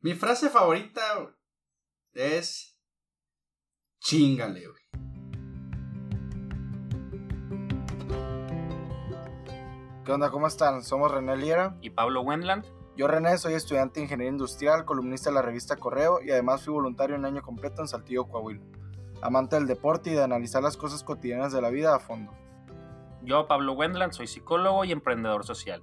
Mi frase favorita es chingale, güey. ¿Qué onda? ¿Cómo están? Somos René Liera. y Pablo Wendland. Yo, René, soy estudiante de Ingeniería Industrial, columnista de la revista Correo y además fui voluntario un año completo en Saltillo, Coahuila. Amante del deporte y de analizar las cosas cotidianas de la vida a fondo. Yo, Pablo Wendland, soy psicólogo y emprendedor social.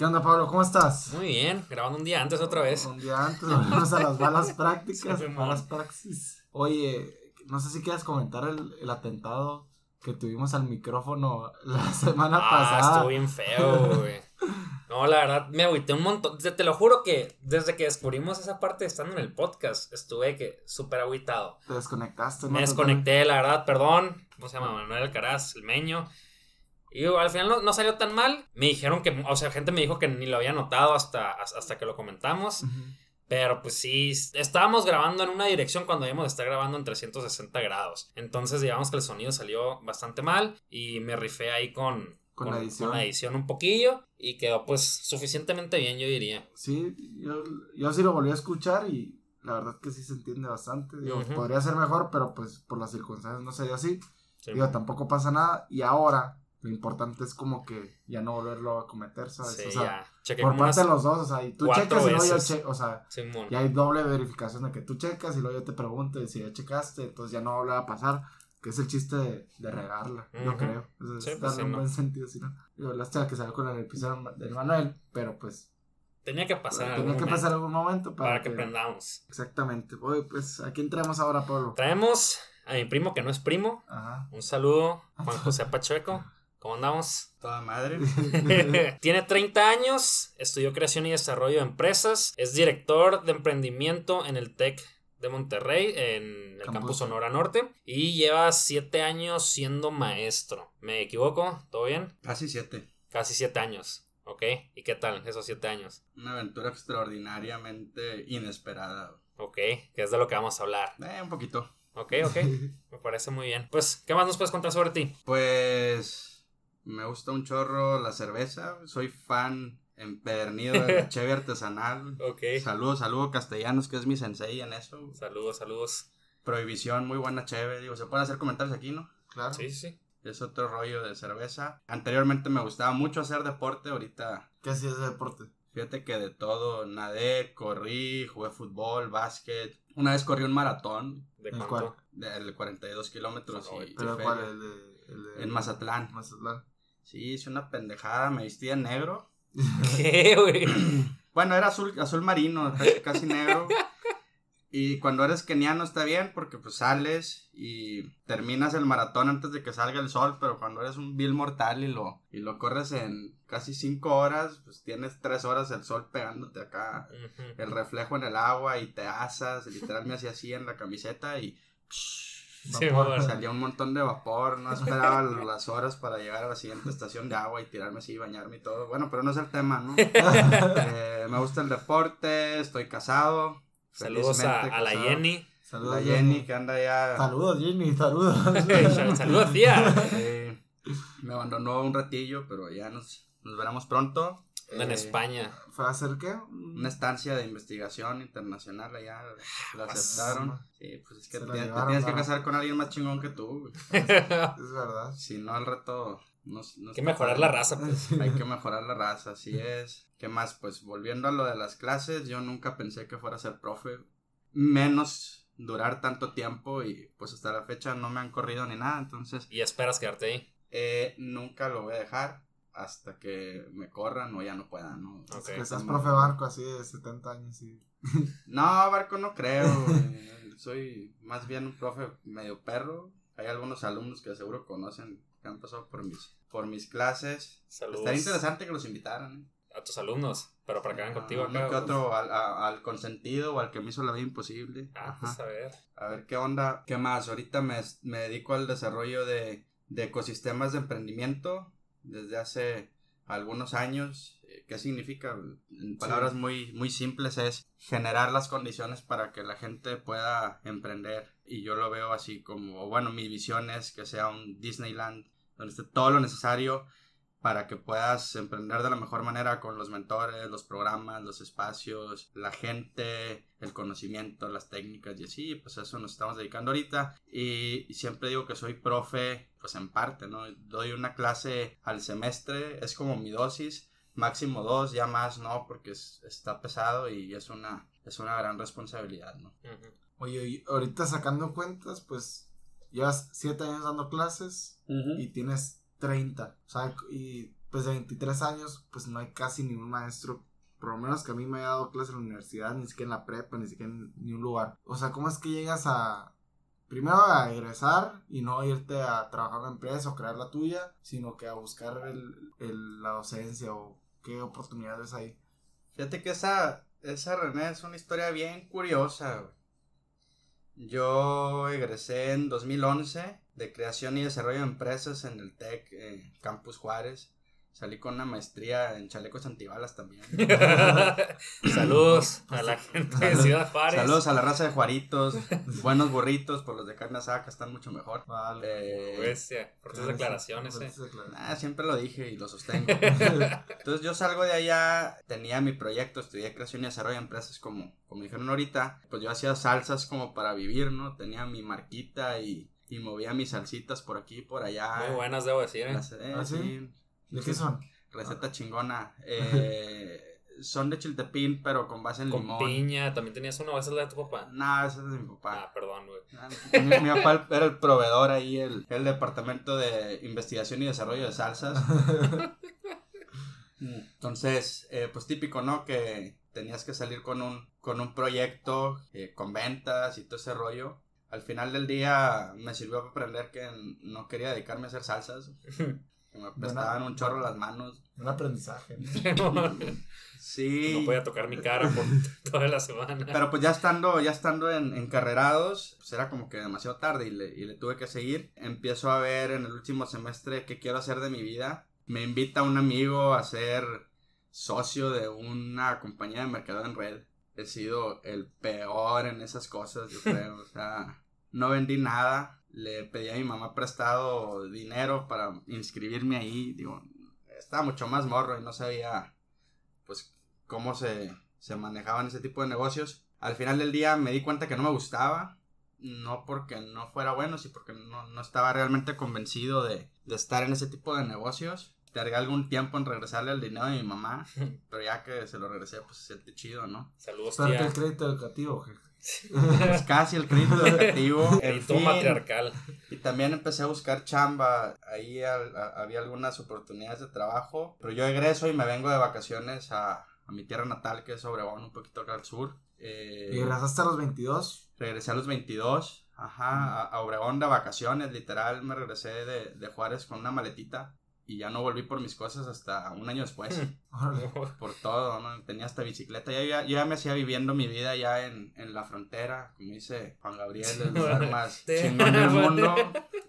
¿Qué onda, Pablo? ¿Cómo estás? Muy bien, grabando un día antes otra vez. Un día antes, volvemos a las malas prácticas, malas praxis. Oye, no sé si quieres comentar el, el atentado que tuvimos al micrófono la semana Ah, pasada. estuvo bien feo, güey. No, la verdad, me agüité un montón. Te, te lo juro que desde que descubrimos esa parte estando en el podcast, estuve que súper agüitado. Te desconectaste, ¿no? Me desconecté, la verdad, perdón. ¿Cómo se llama? Manuel Alcaraz, el meño. Y al final no, no salió tan mal. Me dijeron que, o sea, gente me dijo que ni lo había notado hasta, hasta que lo comentamos. Ujú. Pero pues sí, estábamos grabando en una dirección cuando debíamos de estar grabando en 360 grados. Entonces digamos que el sonido salió bastante mal y me rifé ahí con, Con la edición. con la edición un poquillo y quedó pues suficientemente bien yo diría. Sí, yo, yo sí lo volví a escuchar y la verdad que sí se entiende bastante. Digo, Ujú. podría ser mejor, pero pues por las circunstancias no sería así. Sí. Digo, tampoco pasa nada. Y ahora, lo importante es como que ya no volverlo a cometer, ¿sabes? Sí, o sea, por parte de los dos, o sea, y tú checas y luego yo checo, o sea, Simón. ya hay doble verificación de que tú checas y luego yo te pregunto y si ya checaste, entonces ya no va a pasar, que es el chiste de, de regarla, yo Ujú. creo. O sea, Sí, pues darle sí, un ¿no? buen sentido, si no. Digo, lástima que salió con el episodio del Manuel, pero pues Tenía que pasar. en tenía que pasar algún momento para, para que aprendamos. Exactamente. Oye, pues aquí entramos ahora, Pablo. Traemos a mi primo que no es primo. Ajá. Un saludo, Juan José Pacheco. ¿Cómo andamos? Toda madre. Tiene 30 años, estudió creación y desarrollo de empresas, es director de emprendimiento en el TEC de Monterrey, en el Campus. campus Sonora Norte, y lleva 7 años siendo maestro. ¿Me equivoco? ¿Todo bien? Casi siete. Casi 7 años, ¿ok? ¿Y qué tal esos 7 años? Una aventura extraordinariamente inesperada. ¿Ok? Que es de lo que vamos a hablar. Eh, un poquito. ¿Ok? ¿Ok? Me parece muy bien. Pues, ¿qué más nos puedes contar sobre ti? Pues me gusta un chorro la cerveza. Soy fan empedernido de la cheve artesanal. Ok. Saludos, saludos castellanos, que es mi sensei en eso. Saludos, saludos. Prohibición, muy buena cheve. Digo, se pueden hacer comentarios aquí, ¿no? Claro. Sí, sí. Es otro rollo de cerveza. Anteriormente me gustaba mucho hacer deporte. Ahorita, ¿Qué hacías de deporte? fíjate que de todo. Nadé, corrí, jugué fútbol, básquet. Una vez corrí un maratón ¿De ¿El cuánto? de 42 kilómetros. y- ¿Pero y cuál? de, el de- En Mazatlán. Mazatlán. Sí, hice una pendejada. Me vestí de negro. ¿Qué, güey? Bueno, era azul, azul marino, casi, casi negro. Y cuando eres keniano está bien porque pues sales y terminas el maratón antes de que salga el sol, pero cuando eres un vil mortal y lo, y lo corres en casi 5 horas, pues tienes 3 horas el sol pegándote acá, el reflejo en el agua y te asas, literal me hacía así en la camiseta y Vapor. bueno. salía un montón de vapor, no esperaba las horas para llegar a la siguiente estación de agua y tirarme así, bañarme y todo. Bueno, pero no es el tema, ¿no? Eh, me gusta el deporte, estoy casado. Saludos a, felizmente a la. Jenny. Saludos, La Jenny que anda ya. Saludos, Jenny, saludos. Saludos, tía. eh, me abandonó un ratillo, pero ya nos, nos veremos pronto. Anda en Eh, España. ¿Fue a hacer qué? Una estancia de investigación internacional allá la Pues, aceptaron. Sí, pues es que te, la tienes- te llevaron, tienes que casar con alguien más chingón que tú. güey. Es verdad. Si no, al rato. No, no Hay que mejorar la raza, pues. Hay que mejorar la raza, así es. ¿Qué más? Pues volviendo a lo de las clases, yo nunca pensé que fuera a ser profe. Menos durar tanto tiempo y pues hasta la fecha no me han corrido ni nada. Entonces, Y esperas quedarte ahí. eh, nunca lo voy a dejar hasta que me corran o ya no puedan, ¿no? Que seas profe barco así de 70 años y... No, Barco no creo. güey. Soy más bien un profe medio perro. Hay algunos alumnos que seguro conocen que han pasado por mis, por mis clases. Saludos. Estaría interesante que los invitaran. ¿eh? a tus alumnos, pero para que hagan contigo Uno acá. que otro al, a- al consentido o al que me hizo la vida imposible. Ah, pues a ver. A ver qué onda, qué más. Ahorita me, me dedico al desarrollo de, de ecosistemas de emprendimiento desde hace algunos años. Eh, ¿Qué significa? En palabras muy, muy simples es generar las condiciones para que la gente pueda emprender. Y yo lo veo así como, bueno, mi visión es que sea un Disneyland donde esté todo lo necesario para que puedas emprender de la mejor manera con los mentores, los programas, los espacios, la gente, el conocimiento, las técnicas y así, pues a eso nos estamos dedicando ahorita y, y siempre digo que soy profe, pues en parte, ¿no? Doy una clase al semestre, es como mi dosis, máximo dos, ya más no, porque es- está pesado y es una, es una gran responsabilidad, ¿no? Ujú. Oye, y ahorita sacando cuentas, pues llevas 7 años dando clases y tienes 30. O sea, y pues de 23 años, pues no hay casi ningún maestro, por lo menos que a mí me haya dado clases en la universidad, ni siquiera en la prepa, ni siquiera en ni un lugar. O sea, ¿cómo es que llegas a, primero a egresar y no irte a trabajar en una empresa o crear la tuya, sino que a buscar el, la docencia o qué oportunidades hay? Fíjate que esa, esa René es una historia bien curiosa. Yo egresé en 2011 de creación y desarrollo de empresas en el TEC eh, Campus Juárez. Salí con una maestría en chalecos antibalas también. Saludos a la gente de Ciudad Juárez. Saludos a la raza de Juaritos. Buenos burritos, por los de carne asada que están mucho mejor. Vale. Eh, Bestia, por tus declaraciones, eh. Fuertes declaraciones. Ah, siempre lo dije y lo sostengo. Entonces yo salgo de allá, tenía mi proyecto, estudié creación y desarrollo de empresas como, como dijeron ahorita. Pues yo hacía salsas como para vivir, ¿no? Tenía mi marquita y, y movía mis salsitas por aquí y por allá. Muy buenas, debo decir, eh. Las- eh, ¿Ah, sí? sí, ¿De qué son? receta chingona. Eh, son de chiltepín, pero con base en Con limón. piña, también tenías una, o esa es la de tu papá. No, esa es de mi papá. Ah, perdón, güey. Ah, Mi, mi papá era el proveedor ahí, el, el departamento de investigación y desarrollo de salsas. Entonces, eh, pues típico, ¿no? Que tenías que salir con un, con un proyecto, eh, con ventas y todo ese rollo. Al final del día me sirvió para aprender que no quería dedicarme a hacer salsas. Que me prestaban un chorro las manos. Un aprendizaje. Sí. No podía tocar mi cara por toda la semana. Pero pues ya estando, ya estando en, encarrerados, pues era como que demasiado tarde y le, y le tuve que seguir. Empiezo a ver en el último semestre qué quiero hacer de mi vida. Me invita un amigo a ser socio de una compañía de mercado en red. He sido el peor en esas cosas, yo creo. O sea, no vendí nada. Le pedí a mi mamá prestado dinero para inscribirme ahí. Digo, estaba mucho más morro y no sabía, pues, cómo se, se manejaban ese tipo de negocios. Al final del día me di cuenta que no me gustaba. No porque no fuera bueno, sino porque no, no estaba realmente convencido de, de estar en ese tipo de negocios. Tardé algún tiempo en regresarle el dinero de mi mamá, pero ya que se lo regresé, pues se siente chido, ¿no? Saludos, tía. el crédito educativo, jefe. Pues casi el crédito educativo. El fin. matriarcal. Y también empecé a buscar chamba. Ahí al- a- había algunas oportunidades de trabajo. Pero yo egreso y me vengo de vacaciones a, a mi tierra natal, que es Obregón, un poquito acá al sur. Eh, Y regresaste a los 22. regresé a los 22. Ajá, a, a Obregón de vacaciones. Literal, me regresé de, de Juárez con una maletita. Y ya no volví por mis cosas hasta un año después. Por todo, ¿no? Tenía hasta bicicleta. Ya, ya, yo ya me hacía viviendo mi vida ya en, en la frontera, como dice Juan Gabriel, el lugar más chingón del mundo.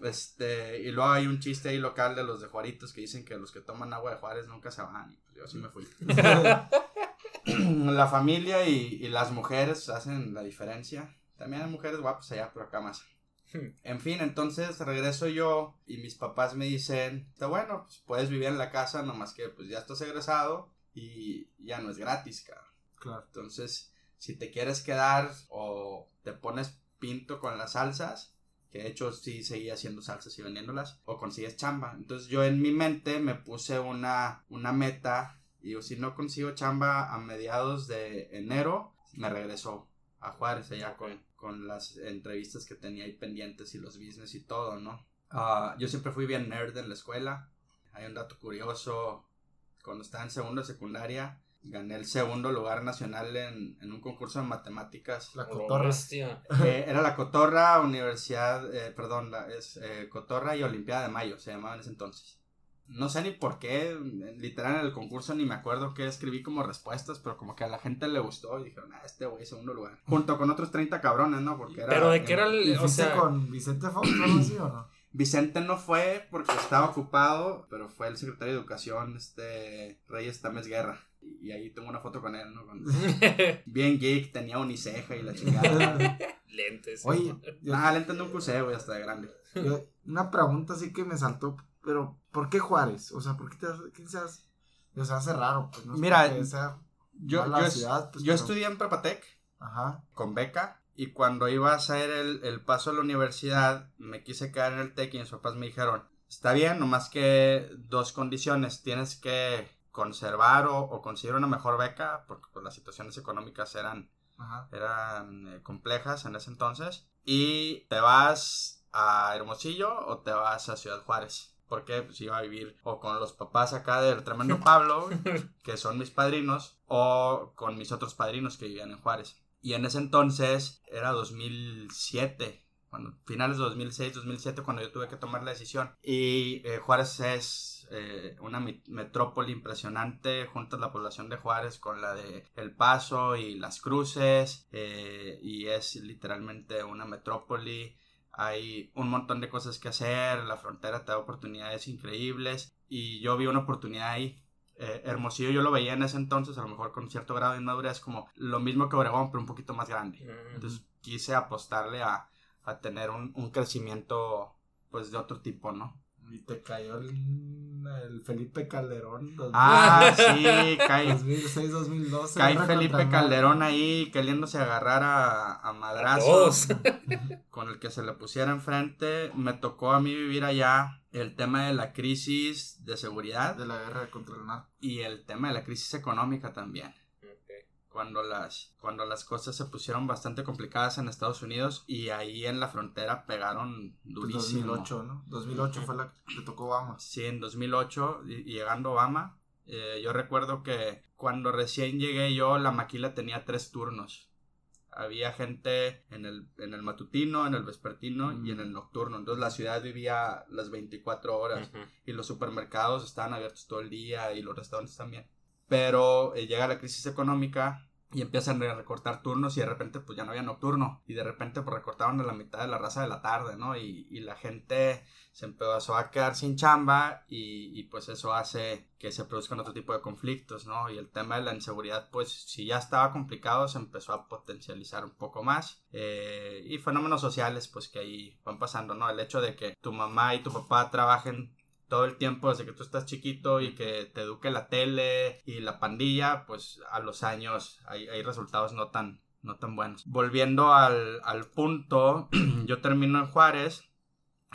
Este, y luego hay un chiste ahí local de los de Juaritos que dicen que los que toman agua de Juárez nunca se van. Y pues yo sí me fui. la familia y, y las mujeres hacen la diferencia. También hay mujeres guapas allá, pero acá más. En fin, entonces regreso yo y mis papás me dicen, está bueno, pues puedes vivir en la casa, nomás que pues ya estás egresado y ya no es gratis, cabrón. Claro. Entonces, si te quieres quedar o te pones pinto con las salsas, que de hecho sí seguía haciendo salsas y vendiéndolas, o consigues chamba. Entonces yo en mi mente me puse una, una meta y digo, si no consigo chamba a mediados de enero, me regreso a Juárez allá con, con las entrevistas que tenía ahí pendientes y los business y todo, ¿no? Ah, yo siempre fui bien nerd en la escuela. Hay un dato curioso. Cuando estaba en segundo de secundaria, gané el segundo lugar nacional en, en un concurso de matemáticas. La Oh, cotorra. Eh, era la Cotorra Universidad, eh, perdón, la, es eh, Cotorra y Olimpiada de Mayo, se llamaba en ese entonces. No sé ni por qué, literal en el concurso ni me acuerdo qué escribí como respuestas, pero como que a la gente le gustó y dijeron, ah, este güey segundo lugar. Junto con otros 30 cabrones, ¿no? Porque era... Pero de qué era ¿Y el. O sea, con Vicente Fox o algo así o no? Vicente no fue porque estaba ocupado, pero fue el secretario de Educación, este Reyes Tames Guerra. Y ahí tengo una foto con él, ¿no? Con- bien geek, tenía uniceja y la chingada. lentes. Oye, yo- ah, le entendí un cruceo, güey, hasta de grande. yo- una pregunta así que me saltó, pero ¿por qué Juárez? O sea, ¿por qué te qué se hace? O sea, hace raro, pues no Mira, sea Yo, ciudad, pues, yo pero- estudié en Prepatec Ajá, con beca y cuando iba a hacer el, el paso a la universidad me quise quedar en el TEC y mis papás me dijeron, está bien, nomás que dos condiciones, tienes que conservar o, o conseguir una mejor beca porque pues, las situaciones económicas eran ajá. eran eh, complejas en ese entonces. Y te vas a Hermosillo o te vas a Ciudad Juárez. Porque pues iba a vivir o con los papás acá del tremendo Pablo, que son mis padrinos, o con mis otros padrinos que vivían en Juárez. Y en ese entonces era 2007, cuando, finales de 2006, 2007, cuando yo tuve que tomar la decisión. Y eh, Juárez es eh, una metrópoli impresionante, juntas la población de Juárez con la de El Paso y Las Cruces, eh, y es literalmente una metrópoli. Hay un montón de cosas que hacer, la frontera te da oportunidades increíbles, y yo vi una oportunidad ahí. Eh, Hermosillo yo lo veía en ese entonces, a lo mejor con cierto grado de inmadurez, como lo mismo que Obregón, pero un poquito más grande. Mm. Entonces quise apostarle a, a tener un, un crecimiento pues de otro tipo, ¿no? Y te cayó el, el Felipe Calderón. dos- Ah, sí, cae, 2006, 2012. cae Felipe Calderón ahí queriéndose agarrar a, a madrazos con el que se le pusiera enfrente. Me tocó a mí vivir allá el tema de la crisis de seguridad De la guerra contra el narco. y el tema de la crisis económica también. Cuando las, cuando las cosas se pusieron bastante complicadas en Estados Unidos y ahí en la frontera pegaron durísimo. 2008, ¿no? 2008 fue la que tocó Obama. Sí, en 2008 y, y llegando Obama, eh, yo recuerdo que cuando recién llegué yo la maquila tenía tres turnos. Había gente en el, en el matutino, en el vespertino y en el nocturno. Entonces la ciudad vivía las 24 horas y los supermercados estaban abiertos todo el día y los restaurantes también. Pero eh, llega la crisis económica y empiezan a recortar turnos y de repente pues ya no había nocturno y de repente pues recortaron a la mitad de la raza de la tarde, ¿no? Y, y la gente se empezó a quedar sin chamba y, y, pues eso hace que se produzcan otro tipo de conflictos, ¿no? Y el tema de la inseguridad pues si ya estaba complicado se empezó a potencializar un poco más eh, y fenómenos sociales pues que ahí van pasando, ¿no? El hecho de que tu mamá y tu papá trabajen todo el tiempo desde que tú estás chiquito y que te eduque la tele y la pandilla, pues a los años hay, resultados no tan, no tan buenos. Volviendo al, al punto, yo termino en Juárez.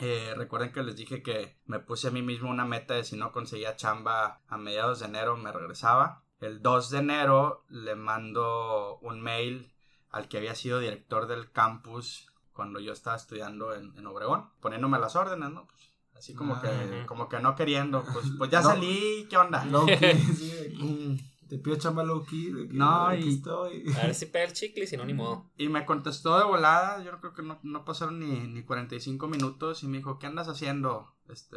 Eh, recuerden que les dije que me puse a mí mismo una meta de si no conseguía chamba a mediados de enero me regresaba. El 2 de enero le mando un mail al que había sido director del campus cuando yo estaba estudiando en, Obregón, poniéndome las órdenes, ¿no? Pues, así como, Ah. que, como que no queriendo, pues, pues ya No. salí, ¿qué onda? Sí, Mm, te pido chamba. De que, No, aquí y- estoy. A ver si pega el chicle y si no, ni modo. Y me contestó de volada, yo creo que no, no pasaron ni, ni 45 minutos y me dijo, ¿qué andas haciendo? Este,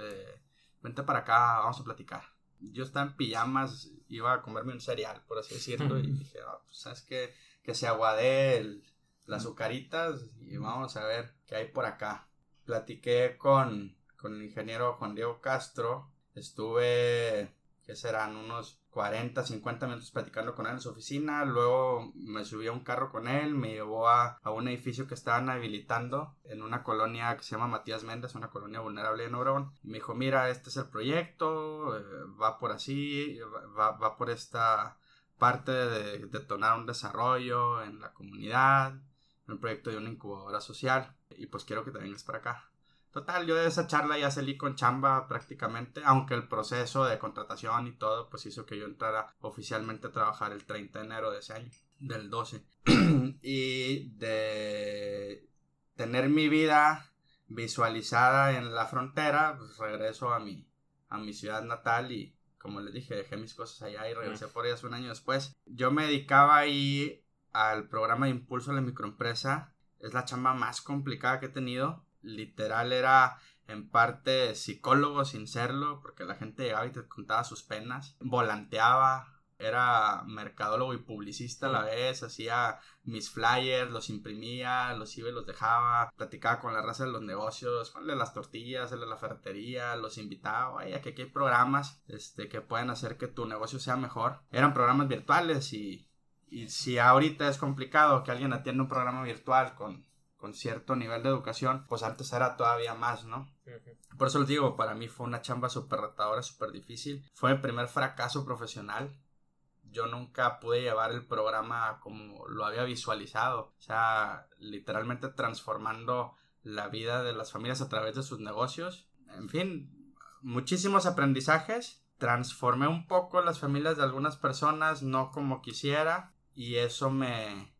vente para acá, vamos a platicar. Yo estaba en pijamas, iba a comerme un cereal, por así decirlo, y dije, "Ah, pues, ¿sabes qué? Que se aguade el- las azucaritas y vamos a ver qué hay por acá. Platiqué con, con el ingeniero Juan Diego Castro, estuve, ¿qué serán? Unos 40, 50 minutos platicando con él en su oficina, luego me subí a un carro con él, me llevó a, a un edificio que estaban habilitando en una colonia que se llama Matías Méndez, una colonia vulnerable en Obregón. Me dijo, mira, este es el proyecto, eh, va por así, va, va por esta parte de detonar un desarrollo en la comunidad, un proyecto de una incubadora social, y pues quiero que te vengas para acá. Total, yo de esa charla ya salí con chamba prácticamente, aunque el proceso de contratación y todo, pues hizo que yo entrara oficialmente a trabajar el 30 de enero de ese año, del 12. y de tener mi vida visualizada en la frontera, pues regreso a mi, a mi ciudad natal y como les dije, dejé mis cosas allá y regresé por ellas un año después. Yo me dedicaba ahí al programa de impulso a la microempresa. Es la chamba más complicada que he tenido literal era en parte psicólogo sin serlo, porque la gente llegaba y te contaba sus penas, volanteaba, era mercadólogo y publicista a la vez, hacía mis flyers, los imprimía, los iba y los dejaba, platicaba con la raza de los negocios, de las tortillas, de la ferretería, los invitaba, vaya que aquí hay programas este, que pueden hacer que tu negocio sea mejor. Eran programas virtuales y, y si ahorita es complicado que alguien atienda un programa virtual con con cierto nivel de educación, pues antes era todavía más, ¿no? Por eso les digo, para mí fue una chamba súper retadora, súper difícil. Fue mi primer fracaso profesional. Yo nunca pude llevar el programa como lo había visualizado. O sea, literalmente transformando la vida de las familias a través de sus negocios. En fin, muchísimos aprendizajes. Transformé un poco las familias de algunas personas, no como quisiera. Y eso me,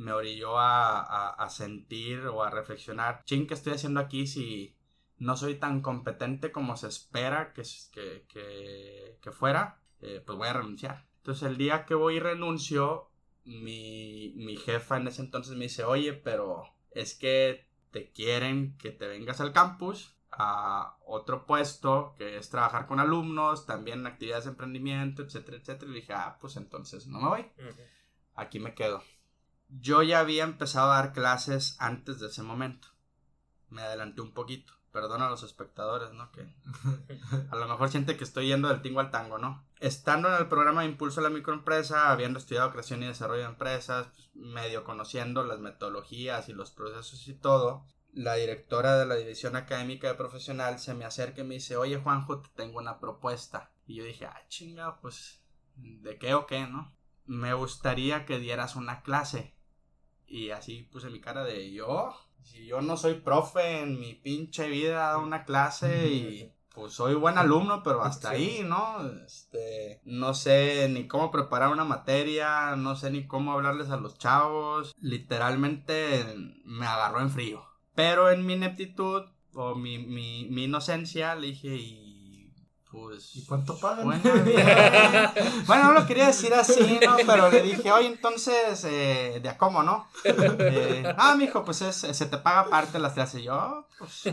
me orilló a, sentir o a reflexionar, ching, ¿qué estoy haciendo aquí si no soy tan competente como se espera que, que, que, fuera? Eh, pues voy a renunciar. Entonces el día que voy y renuncio, mi, mi jefa en ese entonces me dice, oye, pero es que te quieren que te vengas al campus a otro puesto que es trabajar con alumnos, también actividades de emprendimiento, etcétera, etcétera. Y dije, ah, pues entonces no me voy. Aquí me quedo yo ya había empezado a dar clases antes de ese momento. Me adelanté un poquito. Perdona a los espectadores, ¿no? Que a lo mejor siente que estoy yendo del tingo al tango, ¿no? Estando en el programa de Impulso a la Microempresa, habiendo estudiado creación y desarrollo de empresas, pues, medio conociendo las metodologías y los procesos y todo, la directora de la división académica de profesional se me acerca y me dice, oye Juanjo, te tengo una propuesta. Y yo dije, ah, chinga, pues, ¿de qué o qué, no? Me gustaría que dieras una clase y así puse mi cara de yo. Si yo no soy profe en mi pinche vida, una clase y pues soy buen alumno, pero hasta ahí, ¿no? Este, no sé ni cómo preparar una materia, no sé ni cómo hablarles a los chavos. Literalmente me agarró en frío. Pero en mi ineptitud o mi, mi, mi inocencia le dije, y pues. ¿Y cuánto pagan? Bueno, no lo quería decir así, ¿no? Pero le dije, oye, entonces, eh, ¿de a cómo, no? Eh, ah, mijo, pues es, se te paga parte de las clases. Yo, pues.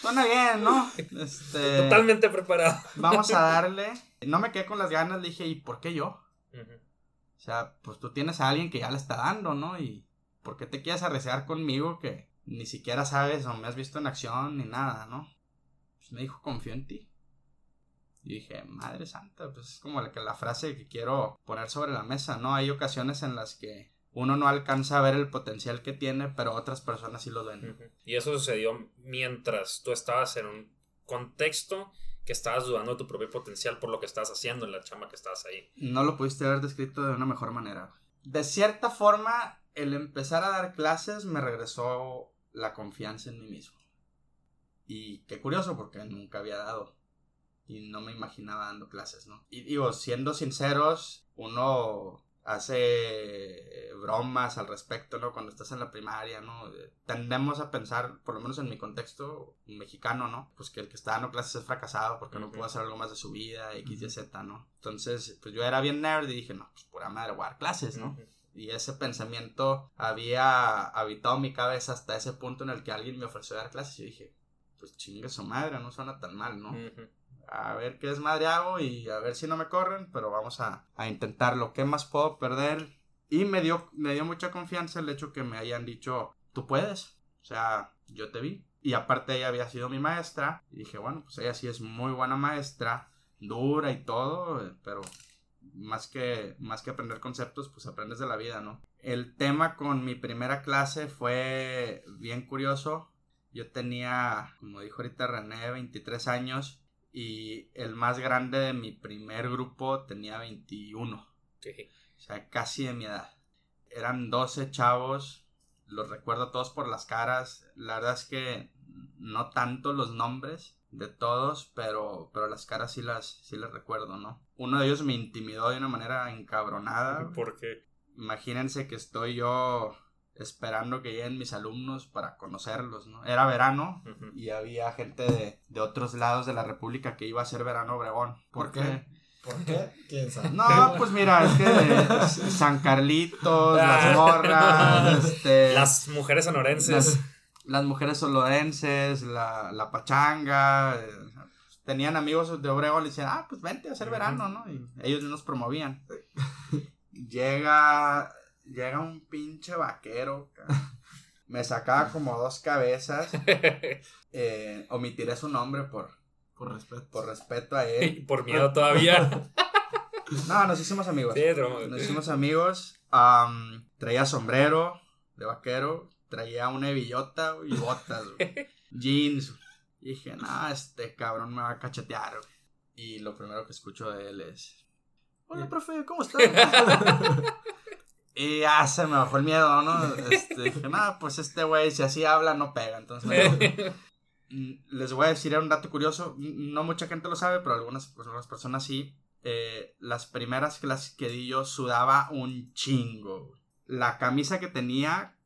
Suena bien, ¿no? Este, Totalmente preparado. Vamos a darle. No me quedé con las ganas, le dije, ¿y por qué yo? O sea, pues tú tienes a alguien que ya le está dando, ¿no? Y ¿por qué te quieres arriesgar conmigo que ni siquiera sabes o me has visto en acción ni nada, ¿no? Pues me dijo, confío en ti. Y dije, madre santa, pues es como la, que la frase que quiero poner sobre la mesa, ¿no? Hay ocasiones en las que uno no alcanza a ver el potencial que tiene, pero otras personas sí lo ven. Y eso sucedió mientras tú estabas en un contexto que estabas dudando de tu propio potencial por lo que estabas haciendo en la chamba que estabas ahí. No lo pudiste haber descrito de una mejor manera. De cierta forma, el empezar a dar clases me regresó la confianza en mí mismo. Y qué curioso porque nunca había dado y no me imaginaba dando clases, ¿no? Y digo, siendo sinceros, uno hace bromas al respecto, ¿no? Cuando estás en la primaria, ¿no? Tendemos a pensar, por lo menos en mi contexto mexicano, ¿no? Pues que el que está dando clases es fracasado porque no pudo hacer algo más de su vida, X, Y, Z, ¿no? Entonces, pues yo era bien nerd y dije, no, pues pura madre, voy a dar clases, ¿no? Y ese pensamiento había habitado mi cabeza hasta ese punto en el que alguien me ofreció dar clases y yo dije, pues chingue su madre, no suena tan mal, ¿no? A ver qué desmadre hago y a ver si no me corren, pero vamos a, a intentarlo. ¿Qué más puedo perder? Y me dio, me dio mucha confianza el hecho que me hayan dicho, tú puedes. O sea, yo te vi. Y aparte ella había sido mi maestra. Y dije, bueno, pues ella sí es muy buena maestra, dura y todo, pero más que, más que aprender conceptos, pues aprendes de la vida, ¿no? El tema con mi primera clase fue bien curioso. Yo tenía, como dijo ahorita René, 23 años y el más grande de mi primer grupo tenía 21. O sea, casi de mi edad. Eran 12 chavos, los recuerdo todos por las caras. La verdad es que no tanto los nombres de todos, pero, pero las caras sí las, sí las recuerdo, ¿no? Uno de ellos me intimidó de una manera encabronada. ¿Por qué? Imagínense que estoy yo esperando que lleguen mis alumnos para conocerlos, ¿no? Era verano y había gente de, de, otros lados de la República que iba a ser verano Obregón. ¿Por, qué? ¿Por qué? ¿Quién sabe? No, pues mira, es que San Carlitos, las morras, este... Las mujeres sonorenses. las mujeres solodenses, la, la pachanga. eh, tenían amigos de Obregón y decían, ah, pues vente a hacer verano, ¿no? Y ellos nos promovían. llega, llega un pinche vaquero. Me sacaba como dos cabezas. Eh, omitiré su nombre por, Por respeto. por respeto a él. Y por miedo todavía. No, nos hicimos amigos. Sí, Nos hicimos amigos. am, traía sombrero de vaquero. Traía una hebillota y botas. Jeans. Y dije, no, este cabrón me va a cachetear. güey". Y lo primero que escucho de él es... Hola, profe, ¿cómo estás? Y ya se me bajó el miedo, ¿no? Este, dije, no, pues este güey, si así habla, no pega. Entonces. Mm, Les voy a decir un dato curioso. Mm, No mucha gente lo sabe, pero algunas, personas sí. Eh, las primeras clases que di yo sudaba un chingo. La camisa que tenía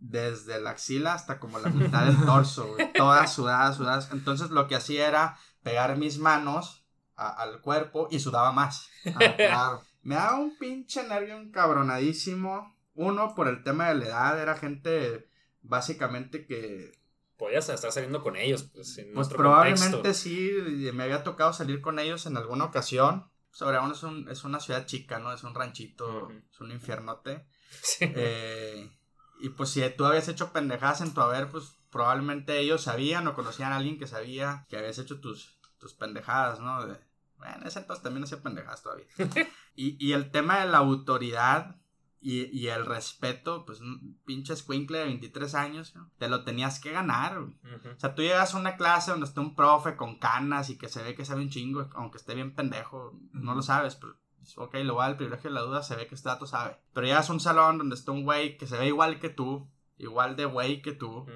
desde la axila hasta como la mitad del torso, güey, todas sudadas, sudadas. Entonces lo que hacía era pegar mis manos al cuerpo y sudaba más. Ah, claro. Me daba un pinche nervio encabronadísimo. Uno, por el tema de la edad, era gente básicamente que Podías estar saliendo con ellos, pues, en pues probablemente contexto. sí, me había tocado salir con ellos en alguna ocasión. Sobreaún es, un, es una ciudad chica, ¿no? Es un ranchito, es un infiernote. Sí. Eh, y pues si tú habías hecho pendejadas en tu haber, pues probablemente ellos sabían o conocían a alguien que sabía que habías hecho tus, tus pendejadas, ¿no? De- bueno, en ese entonces también hacía pendejadas todavía. y, y el tema de la autoridad y, y el respeto, pues un pinche escuincle de 23 años, ¿no? te lo tenías que ganar. O sea, tú llegas a una clase donde está un profe con canas y que se ve que sabe un chingo, aunque esté bien pendejo, no lo sabes, pero pues, ok, lo va al privilegio de la duda, se ve que este dato sabe. Pero llegas a un salón donde está un güey que se ve igual que tú, igual de güey que tú,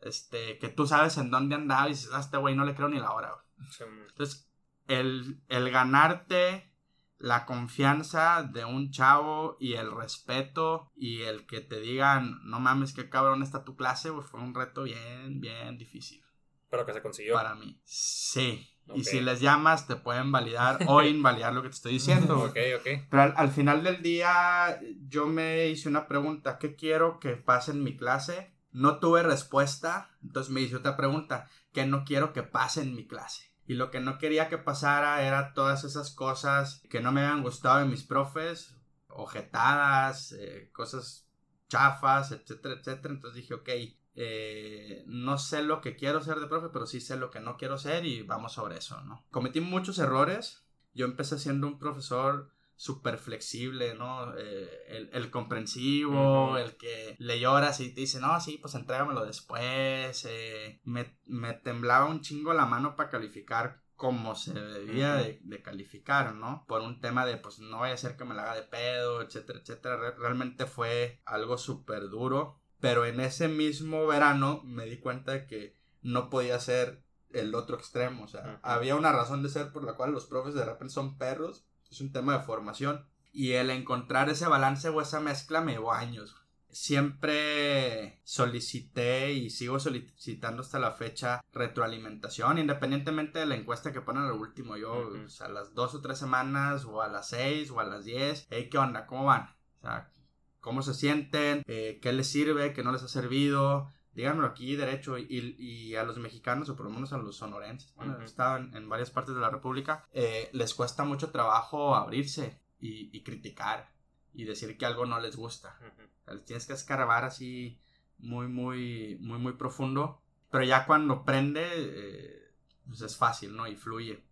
este, que tú sabes en dónde andaba y dices, a este güey no le creo ni la hora, güey. Sí. Entonces, el, el ganarte la confianza de un chavo y el respeto y el que te digan, no mames, qué cabrón está tu clase, güey, fue un reto bien, bien difícil Pero que se consiguió. para mí. Sí. Y si les llamas, te pueden validar o invalidar lo que te estoy diciendo. Ok, ok. Pero al, al final del día, yo me hice una pregunta: ¿qué quiero que pase en mi clase? No tuve respuesta, entonces me hice otra pregunta: ¿qué no quiero que pase en mi clase? Y lo que no quería que pasara era todas esas cosas que no me habían gustado de mis profes, ojetadas, eh, cosas chafas, etcétera, etcétera. Entonces dije, ok, eh, no sé lo que quiero ser de profe, pero sí sé lo que no quiero ser y vamos sobre eso, ¿no? Cometí muchos errores. Yo empecé siendo un profesor súper flexible, ¿no? Eh, el, el comprensivo, el que le lloras y te dice, no, sí, pues entrégamelo después. eh, me, me temblaba un chingo la mano para calificar como se debía de, de calificar, ¿no? Por un tema de, pues no vaya a ser que me la haga de pedo, etcétera, etcétera. Re- realmente fue algo súper duro. Pero en ese mismo verano me di cuenta de que no podía ser el otro extremo. O sea, había una razón de ser por la cual los profes de repente son perros. Es un tema de formación. Y el encontrar ese balance o esa mezcla me llevó años. Siempre solicité y sigo solicitando hasta la fecha retroalimentación, independientemente de la encuesta que ponen al último. Yo, Ujú. o sea, a las dos o tres semanas, o a las seis, o a las diez. Hey, ¿qué onda? ¿Cómo van? O sea, ¿cómo se sienten? Eh, ¿Qué les sirve? ¿Qué no les ha servido? Díganmelo aquí derecho y, y a los mexicanos o por lo menos a los sonorenses, bueno, Ujú. he estado en, varias partes de la República, eh, les cuesta mucho trabajo abrirse y, y criticar y decir que algo no les gusta. Sea, les tienes que escarbar así muy, muy, muy, muy profundo, pero ya cuando prende, eh, pues es fácil, ¿no? Y fluye.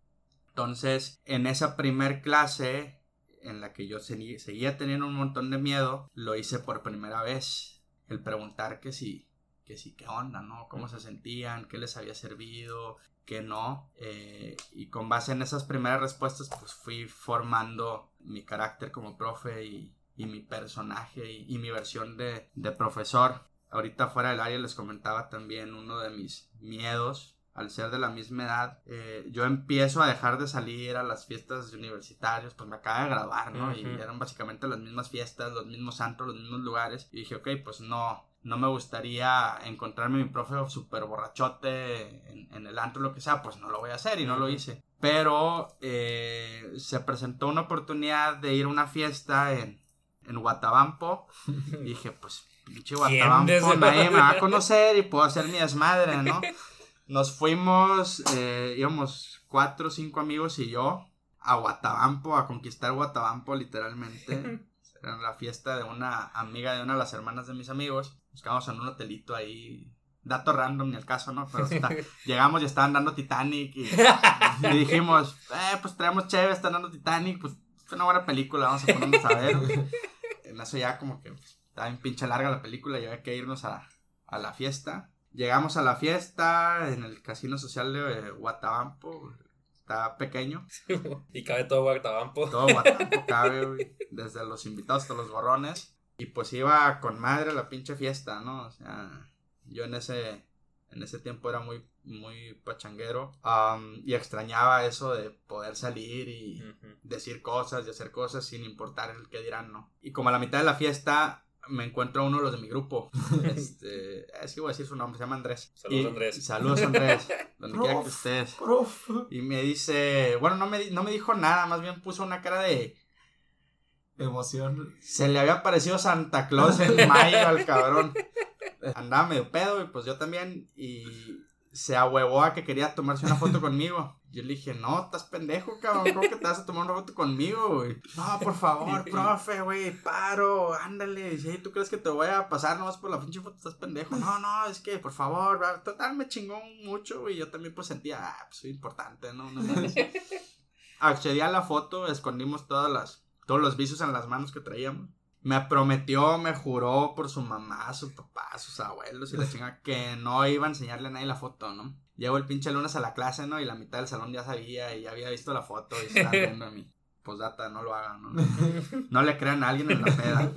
Entonces, en esa primer clase en la que yo seguía teniendo un montón de miedo, lo hice por primera vez. El preguntar que si, que si, qué onda, ¿no? Cómo se sentían, qué les había servido, qué no. Eh, y con base en esas primeras respuestas, pues fui formando mi carácter como profe y, y mi personaje y, y mi versión de, de profesor. Ahorita fuera del área les comentaba también uno de mis miedos al ser de la misma edad, eh, yo empiezo a dejar de salir a las fiestas universitarias, pues me acaba de graduar, ¿no? Y eran básicamente las mismas fiestas, los mismos santos, los mismos lugares. Y dije, ok, pues no, no me gustaría encontrarme mi profe súper borrachote en, en el antro, lo que sea, pues no lo voy a hacer y no lo hice. Pero eh, se presentó una oportunidad de ir a una fiesta en, en Guatabampo. Y dije, pues pinche Guatabampo, nadie me va a conocer y puedo hacer mi desmadre, ¿no? Nos fuimos, eh, íbamos cuatro o cinco amigos y yo a Guatabampo, a conquistar Guatabampo literalmente. Era la fiesta de una amiga de una de las hermanas de mis amigos. Nos quedamos en un hotelito ahí. Dato random, ni el caso, ¿no? Pero llegamos y estaban dando Titanic y, dijimos, eh, pues traemos chévere, están dando Titanic, pues es una buena película, vamos a ponernos a ver. En eso ya como que estaba bien pinche larga la película y había que irnos a, a la fiesta. Llegamos a la fiesta en el casino social de Guatabampo. Está pequeño. y cabe todo Guatabampo. Todo Guatabampo cabe, Desde los invitados hasta los gorrones. Y pues iba con madre la pinche fiesta, ¿no? O sea, yo en ese, en ese tiempo era muy, muy pachanguero. y extrañaba eso de poder salir y decir cosas y hacer cosas sin importar el que dirán, ¿no? Y como a la mitad de la fiesta me encuentro a uno de los de mi grupo. Este, es que voy a decir su nombre, se llama Andrés. Saludos, Andrés. Saludos, Andrés. donde quiera que estés. Y me dice, bueno, no me, no me dijo nada, más bien puso una cara de emoción. Se le había parecido Santa Claus en mayo al cabrón. Andaba medio pedo y pues yo también. Y se ahuevó a que quería tomarse una foto conmigo. Yo le dije, no, estás pendejo, cabrón. ¿Cómo que te vas a tomar una foto conmigo, güey? No, por favor, profe, güey, paro, ándale. Si tú crees que te voy a pasar nomás por la pinche foto, estás pendejo. No, no, es que, por favor, total, me chingó mucho, güey. Yo también, pues sentía, ah, pues soy importante, ¿no? no Accedí a la foto, escondimos todas las, todos los vicios en las manos que traíamos me prometió, me juró por su mamá, su papá, sus abuelos y la chinga que no iba a enseñarle a nadie la foto, ¿no? Llego el pinche lunes a la clase, ¿no? Y la mitad del salón ya sabía y ya había visto la foto y estaba viendo a mí. Pues data, no lo hagan, ¿no? No le crean a alguien en la peda.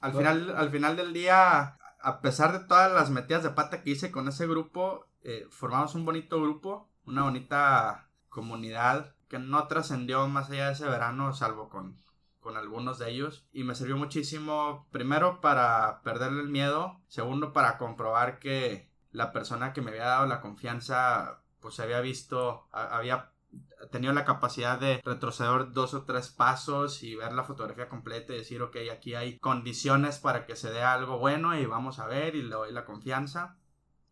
Al final, al final del día, a pesar de todas las metidas de pata que hice con ese grupo, eh, formamos un bonito grupo, una bonita comunidad que no trascendió más allá de ese verano, salvo con con algunos de ellos y me sirvió muchísimo primero para perderle el miedo, segundo para comprobar que la persona que me había dado la confianza pues había visto, había tenido la capacidad de retroceder dos o tres pasos y ver la fotografía completa y decir, ok, aquí hay condiciones para que se dé algo bueno y vamos a ver y le doy la confianza.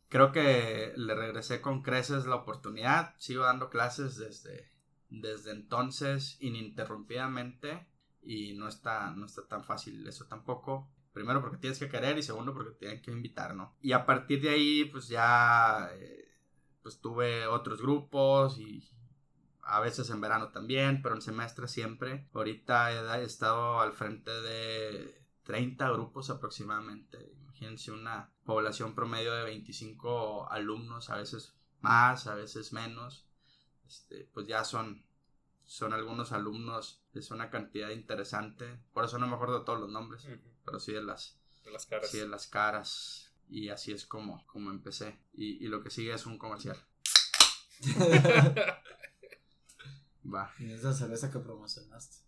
Creo que le regresé con creces la oportunidad, sigo dando clases desde, desde entonces ininterrumpidamente y no está, no está tan fácil eso tampoco. Primero porque tienes que querer y segundo porque tienen que invitar, ¿no? Y a partir de ahí pues ya eh, pues tuve otros grupos y a veces en verano también, pero en semestre siempre. Ahorita he estado al frente de 30 grupos aproximadamente. Imagínense una población promedio de 25 alumnos, a veces más, a veces menos. Este, pues ya son son algunos alumnos, es una cantidad interesante. Por eso no me acuerdo de todos los nombres, pero sí de las, las caras. Sí de las caras. Y así es como, como empecé. Y, lo que sigue es un comercial. Va. Y esa cerveza que promocionaste,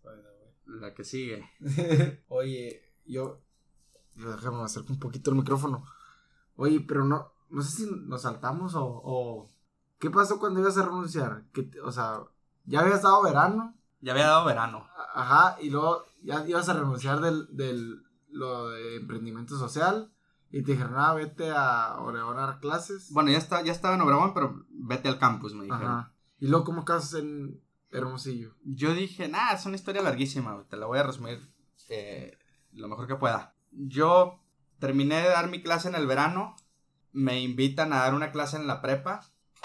La que sigue. Oye, yo. Déjame acercar un poquito el micrófono. Oye, pero no. No sé si nos saltamos o. o ¿Qué pasó cuando ibas a renunciar? Que, o sea, ya habías dado verano. Ya había dado verano. Ajá, y luego ya ibas a renunciar del, del lo de emprendimiento social. Y te dijeron, ah, vete a Obregón a dar clases. Bueno, ya, está, ya estaba en Obregón, pero vete al campus, me dijeron. Ajá. Y luego, ¿cómo casas en Hermosillo? Yo dije, nah, es una historia larguísima, te la voy a resumir eh, lo mejor que pueda. Yo terminé de dar mi clase en el verano, me invitan a dar una clase en la prepa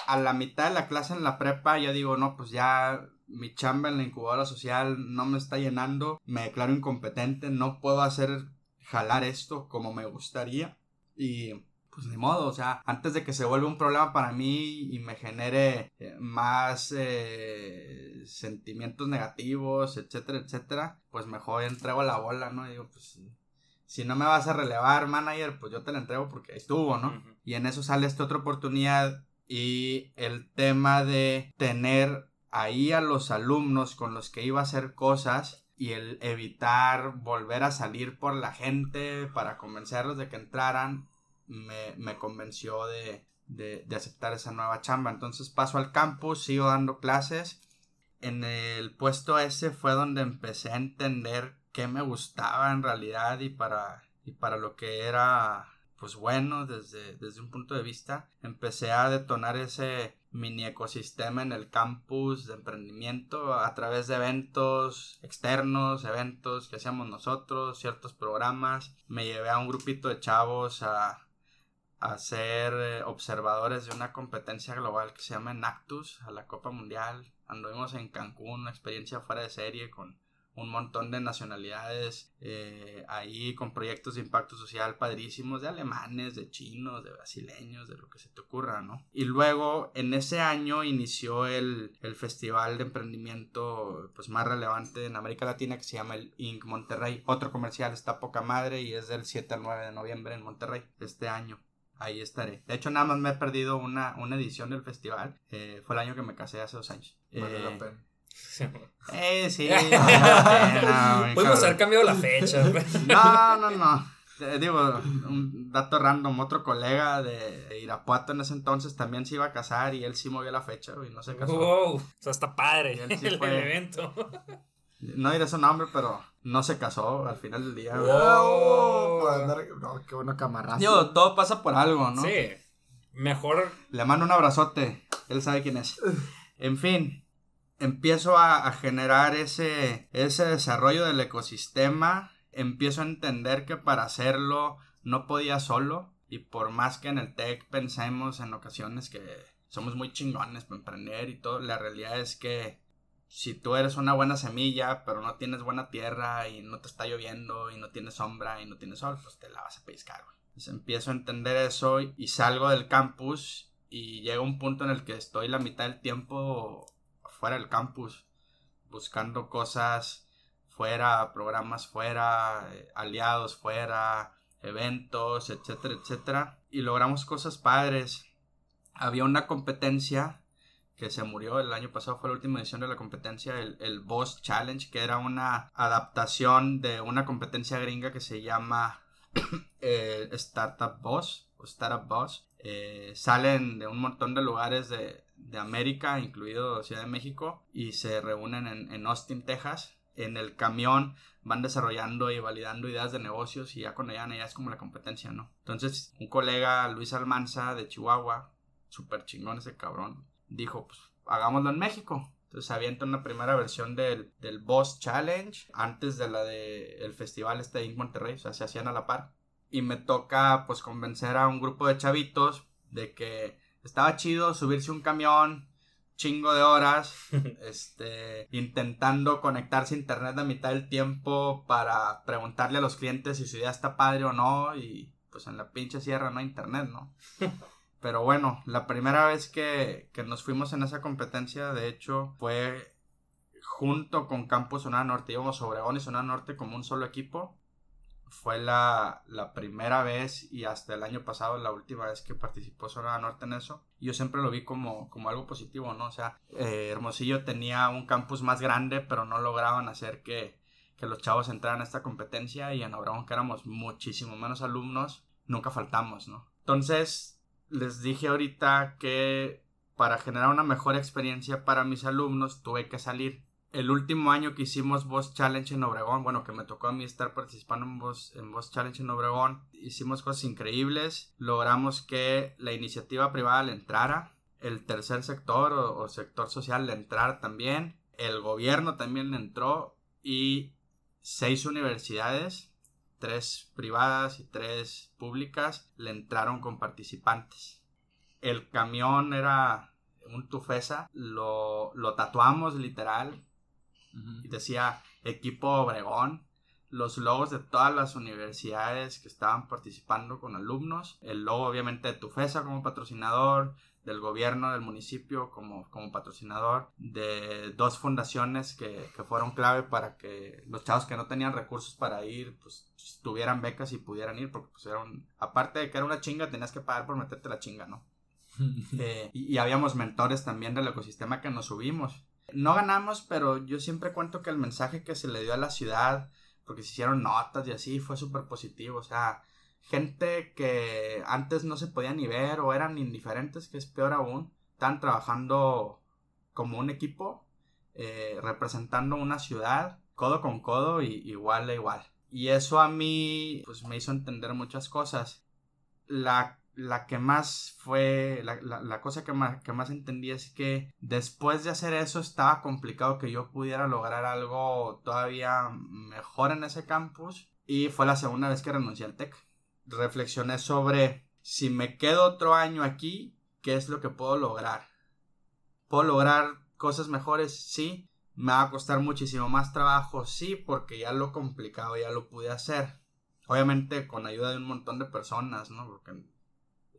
a la mitad de la clase en la prepa ya digo, no, pues ya mi chamba en la incubadora social no me está llenando, me declaro incompetente, no puedo hacer jalar esto como me gustaría y pues ni modo, o sea, antes de que se vuelva un problema para mí y me genere eh, más eh, sentimientos negativos, etcétera, etcétera, pues mejor entrego la bola, ¿no? digo, pues si no me vas a relevar, manager, pues yo te la entrego porque estuvo, ¿no? Y en eso sale esta otra oportunidad y el tema de tener ahí a los alumnos con los que iba a hacer cosas y el evitar volver a salir por la gente para convencerlos de que entraran me, convenció de, de, aceptar esa nueva chamba. Entonces paso al campus, sigo dando clases. En el puesto ese fue donde empecé a entender qué me gustaba en realidad y para y para lo que era pues bueno desde, desde un punto de vista. Empecé a detonar ese mini ecosistema en el campus de emprendimiento a través de eventos externos, eventos que hacíamos nosotros, ciertos programas. Me llevé a un grupito de chavos a, ser eh, observadores de una competencia global que se llama Enactus, a la Copa Mundial. Anduvimos en Cancún, una experiencia fuera de serie con un montón de nacionalidades eh, ahí con proyectos de impacto social padrísimos de alemanes, de chinos, de brasileños, de lo que se te ocurra, ¿no? Y luego en ese año inició el, el festival de emprendimiento pues más relevante en América Latina que se llama el Inc. Monterrey. Otro comercial está poca madre y es del 7 al 9 de noviembre en Monterrey este año ahí estaré. De hecho, nada más me he perdido una, una edición del festival. Eh, fue el año que me casé hace dos años. Vale la Eh, pena. Eh, sí. la pena, mi Podemos cabrón. haber cambiado la fecha. güey. No, no, no. Te digo, un dato random, otro colega de Irapuato en ese entonces también se iba a casar y él sí movió la fecha y no se casó. Wow, o sea, está padre sí el, fue. el evento. No diré su nombre, pero no se casó al final del día. Wow. Oh, por andar- no, qué bueno camarada. Digo, todo pasa por algo, ¿no? Sí, mejor. Le mando un abrazote. Él sabe quién es. En fin, empiezo a, generar ese, ese desarrollo del ecosistema. Empiezo a entender que para hacerlo no podía solo. Y por más que en el tech pensemos en ocasiones que somos muy chingones para emprender y todo, la realidad es que si tú eres una buena semilla, pero no tienes buena tierra y no te está lloviendo y no tienes sombra y no tienes sol, pues te la vas a pescar, empiezo a entender eso y, y salgo del campus y llega un punto en el que estoy la mitad del tiempo fuera del campus, buscando cosas fuera, programas fuera, eh, aliados fuera, eventos, etcétera, etcétera. Y logramos cosas padres. Había una competencia que se murió el año pasado, fue la última edición de la competencia, el, el Boss Challenge, que era una adaptación de una competencia gringa que se llama eh, Startup Boss o Startup Boss. Eh, salen de un montón de lugares de, de América, incluido Ciudad de México, y se reúnen en, en Austin, Texas. En el camión van desarrollando y validando ideas de negocios y ya cuando llegan es como la competencia, ¿no? Entonces, un colega, Luis Almanza, de Chihuahua, súper chingón ese cabrón, dijo, pues hagámoslo en México. Entonces se avienta una primera versión del, del Boss Challenge antes de la de el festival este de Inc. Monterrey, o sea, se hacían a la par. Y me toca pues convencer a un grupo de chavitos de que estaba chido subirse un camión chingo de horas este intentando conectarse a internet a mitad del tiempo para preguntarle a los clientes si su idea está padre o no y pues en la pinche sierra no hay internet, ¿no? Pero bueno, la primera vez que, que nos fuimos en esa competencia, de hecho, fue junto con Campus Sonora Norte. Íbamos sobre Obregón y Sonora Norte como un solo equipo. Fue la, la primera vez y hasta el año pasado la última vez que participó Sonora Norte en eso. Yo siempre lo vi como, como algo positivo, ¿no? O sea, eh, Hermosillo tenía un campus más grande, pero no lograban hacer que, que los chavos entraran a esta competencia y en Obregón que éramos muchísimo menos alumnos, nunca faltamos, ¿no? Entonces, les dije ahorita que para generar una mejor experiencia para mis alumnos tuve que salir. El último año que hicimos Boss Challenge en Obregón, bueno, que me tocó a mí estar participando en Boss Challenge en Obregón, hicimos cosas increíbles. Logramos que la iniciativa privada le entrara, el tercer sector o, o sector social le entrara también, el gobierno también le entró y seis universidades tres privadas y tres públicas le entraron con participantes. El camión era un tufesa, lo, lo tatuamos literal y decía equipo Obregón, los logos de todas las universidades que estaban participando con alumnos, el logo obviamente de Tufesa como patrocinador, del gobierno del municipio como, como patrocinador, de dos fundaciones que, que, fueron clave para que los chavos que no tenían recursos para ir, pues tuvieran becas y pudieran ir, porque pues era un, aparte de que era una chinga, tenías que pagar por meterte la chinga, ¿no? eh, y, y, habíamos mentores también del ecosistema que nos subimos. No ganamos, pero yo siempre cuento que el mensaje que se le dio a la ciudad, porque se hicieron notas y así, fue súper positivo, o sea, gente que antes no se podía ni ver o eran indiferentes, que es peor aún, están trabajando como un equipo, eh, representando una ciudad, codo con codo y igual a igual. Y eso a mí, pues me hizo entender muchas cosas. La, la que más fue, la, la, cosa que más, que más entendí es que después de hacer eso estaba complicado que yo pudiera lograr algo todavía mejor en ese campus. Y fue la segunda vez que renuncié al TEC. Reflexioné sobre si me quedo otro año aquí, ¿qué es lo que puedo lograr? ¿Puedo lograr cosas mejores? Sí. ¿Me va a costar muchísimo más trabajo? Sí, porque ya lo complicado ya lo pude hacer. Obviamente con ayuda de un montón de personas, ¿no? Porque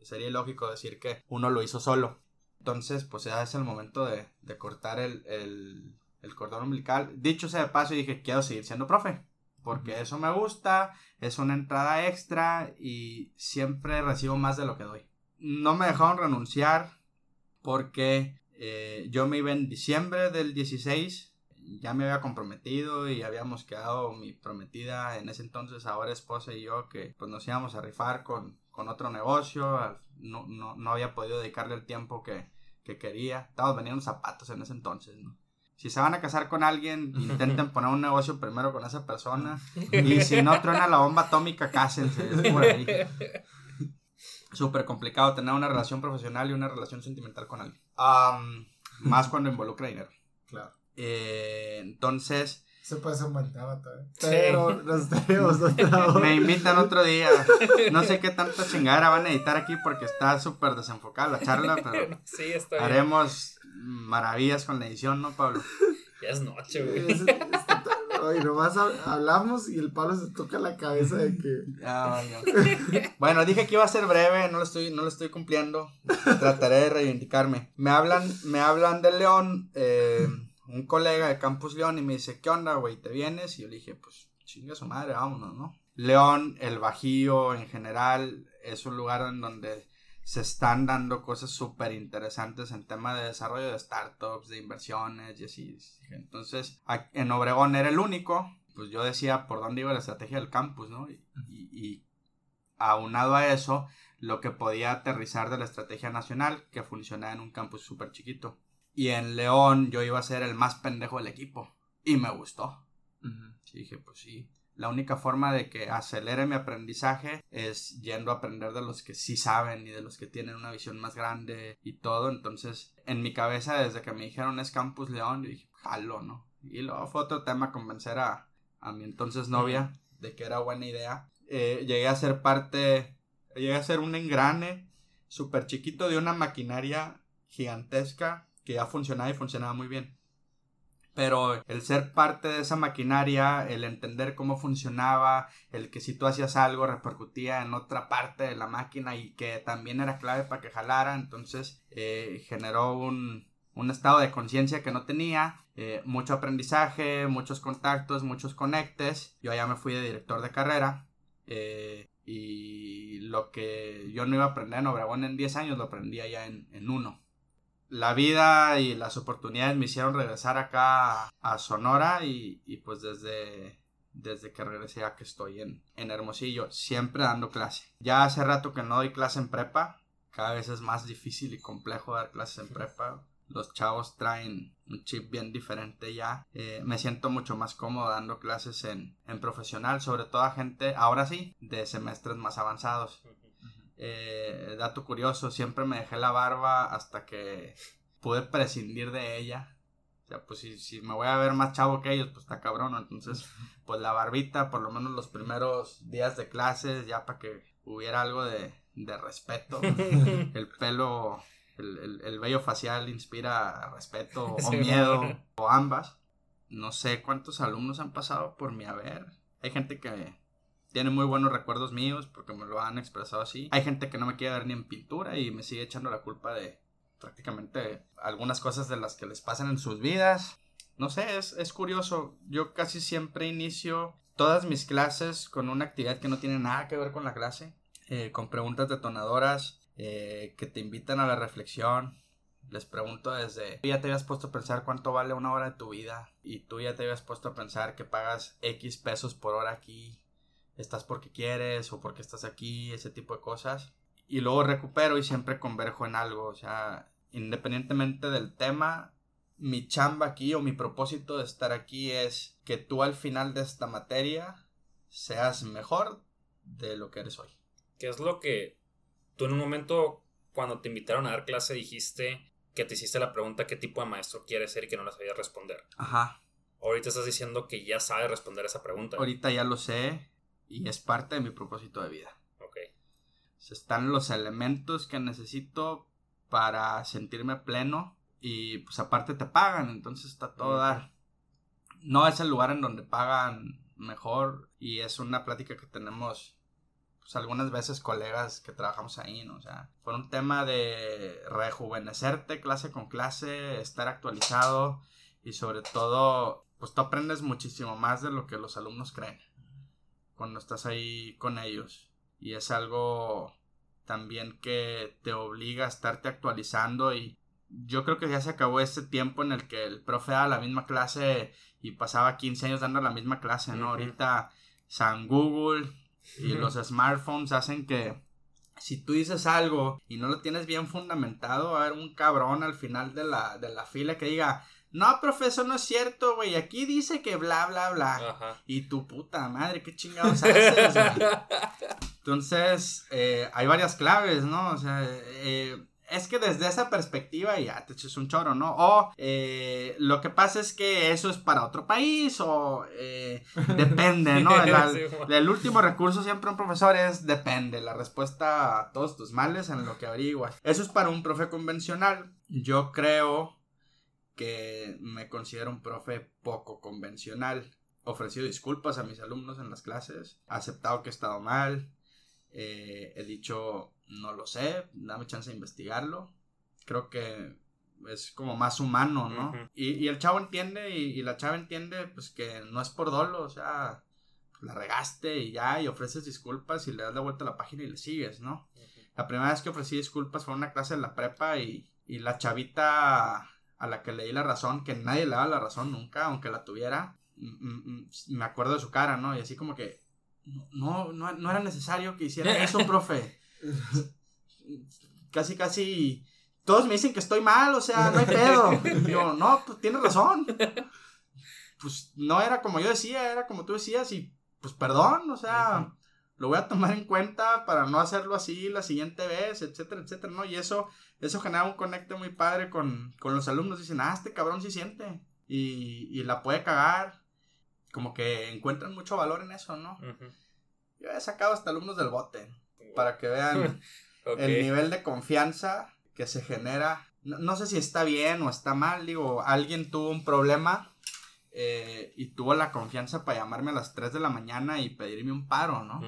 sería ilógico decir que uno lo hizo solo. Entonces, pues ya es el momento de, cortar el, el, el, cordón umbilical. Dicho sea de paso, dije, quiero seguir siendo profe. Porque eso me gusta, es una entrada extra y siempre recibo más de lo que doy. No me dejaron renunciar porque eh, yo me iba en diciembre del 16, ya me había comprometido y habíamos quedado mi prometida en ese entonces, ahora esposa y yo, que pues nos íbamos a rifar con, con otro negocio, no, no, no, había podido dedicarle el tiempo que, que quería, estábamos vendiendo zapatos en ese entonces, ¿no? Si se van a casar con alguien, intenten poner un negocio primero con esa persona. Y si no truena la bomba atómica, cásense. Es por ahí. Súper complicado tener una relación profesional y una relación sentimental con alguien. más cuando involucra dinero. Claro. Eh, entonces. Se puede ser un buen Pero nos tenemos otra Me invitan otro día. No sé qué tanta chingadera van a editar aquí porque está súper desenfocada la charla, pero sí, está haremos maravillas con la edición, ¿no, Pablo? Ya es noche, güey. Oye, nomás hablamos y el Pablo se toca la cabeza de que. Ah, bueno, dije que iba a ser breve, no lo estoy, no lo estoy cumpliendo. Trataré de reivindicarme. Me hablan, me hablan de León, eh, un colega de Campus León, y me dice, ¿qué onda, güey? ¿Te vienes? Y yo le dije, pues, chinga su madre, vámonos, ¿no? León, el Bajío en general, es un lugar en donde se están dando cosas súper interesantes en tema de desarrollo de startups, de inversiones y así. Entonces, en Obregón era el único, pues yo decía por dónde iba la estrategia del campus, ¿no? Y, y, aunado a eso, lo que podía aterrizar de la estrategia nacional que funcionaba en un campus súper chiquito. Y en León yo iba a ser el más pendejo del equipo. Y me gustó. Y dije, pues sí, la única forma de que acelere mi aprendizaje es yendo a aprender de los que sí saben y de los que tienen una visión más grande y todo. Entonces, en mi cabeza, desde que me dijeron es Campus León, yo dije, jalo, ¿no? Y luego fue otro tema convencer a, a mi entonces novia de que era buena idea. Eh, llegué a ser parte, llegué a ser un engrane súper chiquito de una maquinaria gigantesca que ya funcionaba y funcionaba muy bien pero el ser parte de esa maquinaria, el entender cómo funcionaba, el que si tú hacías algo repercutía en otra parte de la máquina y que también era clave para que jalara, entonces eh, generó un, un, estado de conciencia que no tenía, eh, mucho aprendizaje, muchos contactos, muchos conectes, yo ya me fui de director de carrera. Eh, y lo que yo no iba a aprender en Obregón en 10 años lo aprendía ya en, en uno la vida y las oportunidades me hicieron regresar acá a, Sonora y, pues desde, desde que regresé a que estoy en, en Hermosillo, siempre dando clase. Ya hace rato que no doy clase en prepa, cada vez es más difícil y complejo dar clases en prepa. Los chavos traen un chip bien diferente ya. Eh, me siento mucho más cómodo dando clases en, en profesional, sobre todo a gente, ahora sí, de semestres más avanzados. Eh, dato curioso, siempre me dejé la barba hasta que pude prescindir de ella. O sea, pues si, me voy a ver más chavo que ellos, pues está cabrón. Entonces, pues la barbita, por lo menos los primeros días de clases, ya para que hubiera algo de, respeto. el pelo, el, el, vello facial inspira respeto o miedo, o ambas. No sé cuántos alumnos han pasado por mi haber. Hay gente que tiene muy buenos recuerdos míos porque me lo han expresado así. Hay gente que no me quiere ver ni en pintura y me sigue echando la culpa de prácticamente algunas cosas de las que les pasan en sus vidas. No sé, es, es curioso. Yo casi siempre inicio todas mis clases con una actividad que no tiene nada que ver con la clase, eh, con preguntas detonadoras eh, que te invitan a la reflexión. Les pregunto desde, tú ya te habías puesto a pensar cuánto vale una hora de tu vida y tú ya te habías puesto a pensar que pagas X pesos por hora aquí estás porque quieres o porque estás aquí, ese tipo de cosas. Y luego recupero y siempre converjo en algo, o sea, independientemente del tema, mi chamba aquí o mi propósito de estar aquí es que tú al final de esta materia seas mejor de lo que eres hoy. ¿Qué es lo que tú en un momento, cuando te invitaron a dar clase, dijiste que te hiciste la pregunta qué tipo de maestro quieres ser y que no la sabías responder? Ajá. Ahorita estás diciendo que ya sabes responder esa pregunta. Ahorita ya lo sé y es parte de mi propósito de vida. Ok. Están los elementos que necesito para sentirme pleno y pues aparte te pagan, entonces está todo dar. No es el lugar en donde pagan mejor y es una plática que tenemos pues algunas veces colegas que trabajamos ahí, ¿no? O sea, por un tema de rejuvenecerte clase con clase, estar actualizado y sobre todo, pues tú aprendes muchísimo más de lo que los alumnos creen cuando estás ahí con ellos. Y es algo también que te obliga a estarte actualizando y yo creo que ya se acabó ese tiempo en el que el profe daba la misma clase y pasaba 15 años dando la misma clase, ¿no? Ahorita San Google y los smartphones hacen que si tú dices algo y no lo tienes bien fundamentado, va a haber un cabrón al final de la, de la fila que diga, no, profesor, no es cierto, güey, aquí dice que bla, bla, bla. Y tu puta madre, qué chingados haces. Entonces, eh, hay varias claves, ¿no? O sea, eh, es que desde esa perspectiva ya te echas un choro, ¿no? O eh, lo que pasa es que eso es para otro país o depende, ¿no? El, último recurso siempre un profesor es depende, la respuesta a todos tus males en lo que averiguas. Eso es para un profe convencional. Yo creo que me considero un profe poco convencional. Ofrecido disculpas a mis alumnos en las clases, aceptado que he estado mal, eh, he dicho, no lo sé, dame chance de investigarlo. Creo que es como más humano, ¿no? y, el chavo entiende y, la chava entiende pues que no es por dolo, o sea, la regaste y ya, y ofreces disculpas y le das la vuelta a la página y le sigues, ¿no? La primera vez que ofrecí disculpas fue en una clase de la prepa y, y la chavita a la que le di la razón, que nadie le daba la razón nunca, aunque la tuviera, me acuerdo de su cara, ¿no? Y así como que, no, no, no era necesario que hiciera eso, profe. casi, casi. Todos me dicen que estoy mal, o sea, no hay pedo. Y yo, no, pues tienes razón. Pues no era como yo decía, era como tú decías, y pues perdón, o sea, lo voy a tomar en cuenta para no hacerlo así la siguiente vez, etcétera, etcétera, ¿no? Y eso, eso genera un conecte muy padre con, los alumnos. Dicen, ah, este cabrón sí siente. Y, y la puede cagar como que encuentran mucho valor en eso, ¿no? Yo he sacado hasta alumnos del bote para que vean el nivel de confianza que se genera. No, sé si está bien o está mal, digo, alguien tuvo un problema eh, y tuvo la confianza para llamarme a las 3 de la mañana y pedirme un paro, ¿no?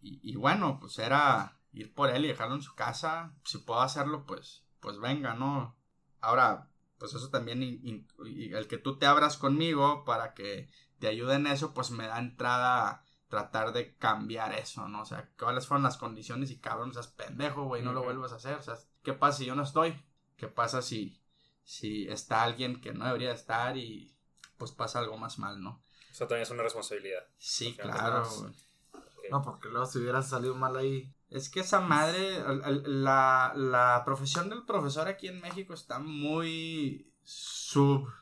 y, y, bueno, pues era ir por él y dejarlo en su casa. Si puedo hacerlo, pues, pues venga, ¿no? Ahora, pues eso también, el que tú te abras conmigo para que te ayuda en eso, pues me da entrada a tratar de cambiar eso, ¿no? O sea, cuáles fueron las condiciones y cabrón, seas pendejo, güey, no lo vuelvas a hacer. O sea, ¿qué pasa si yo no estoy? ¿Qué pasa si, si está alguien que no debería estar y pues pasa algo más mal, ¿no? Eso también es una responsabilidad. Sí, claro. No, porque luego si hubiera salido mal ahí. Es que esa madre, la, la profesión del profesor aquí en México está muy subvalorada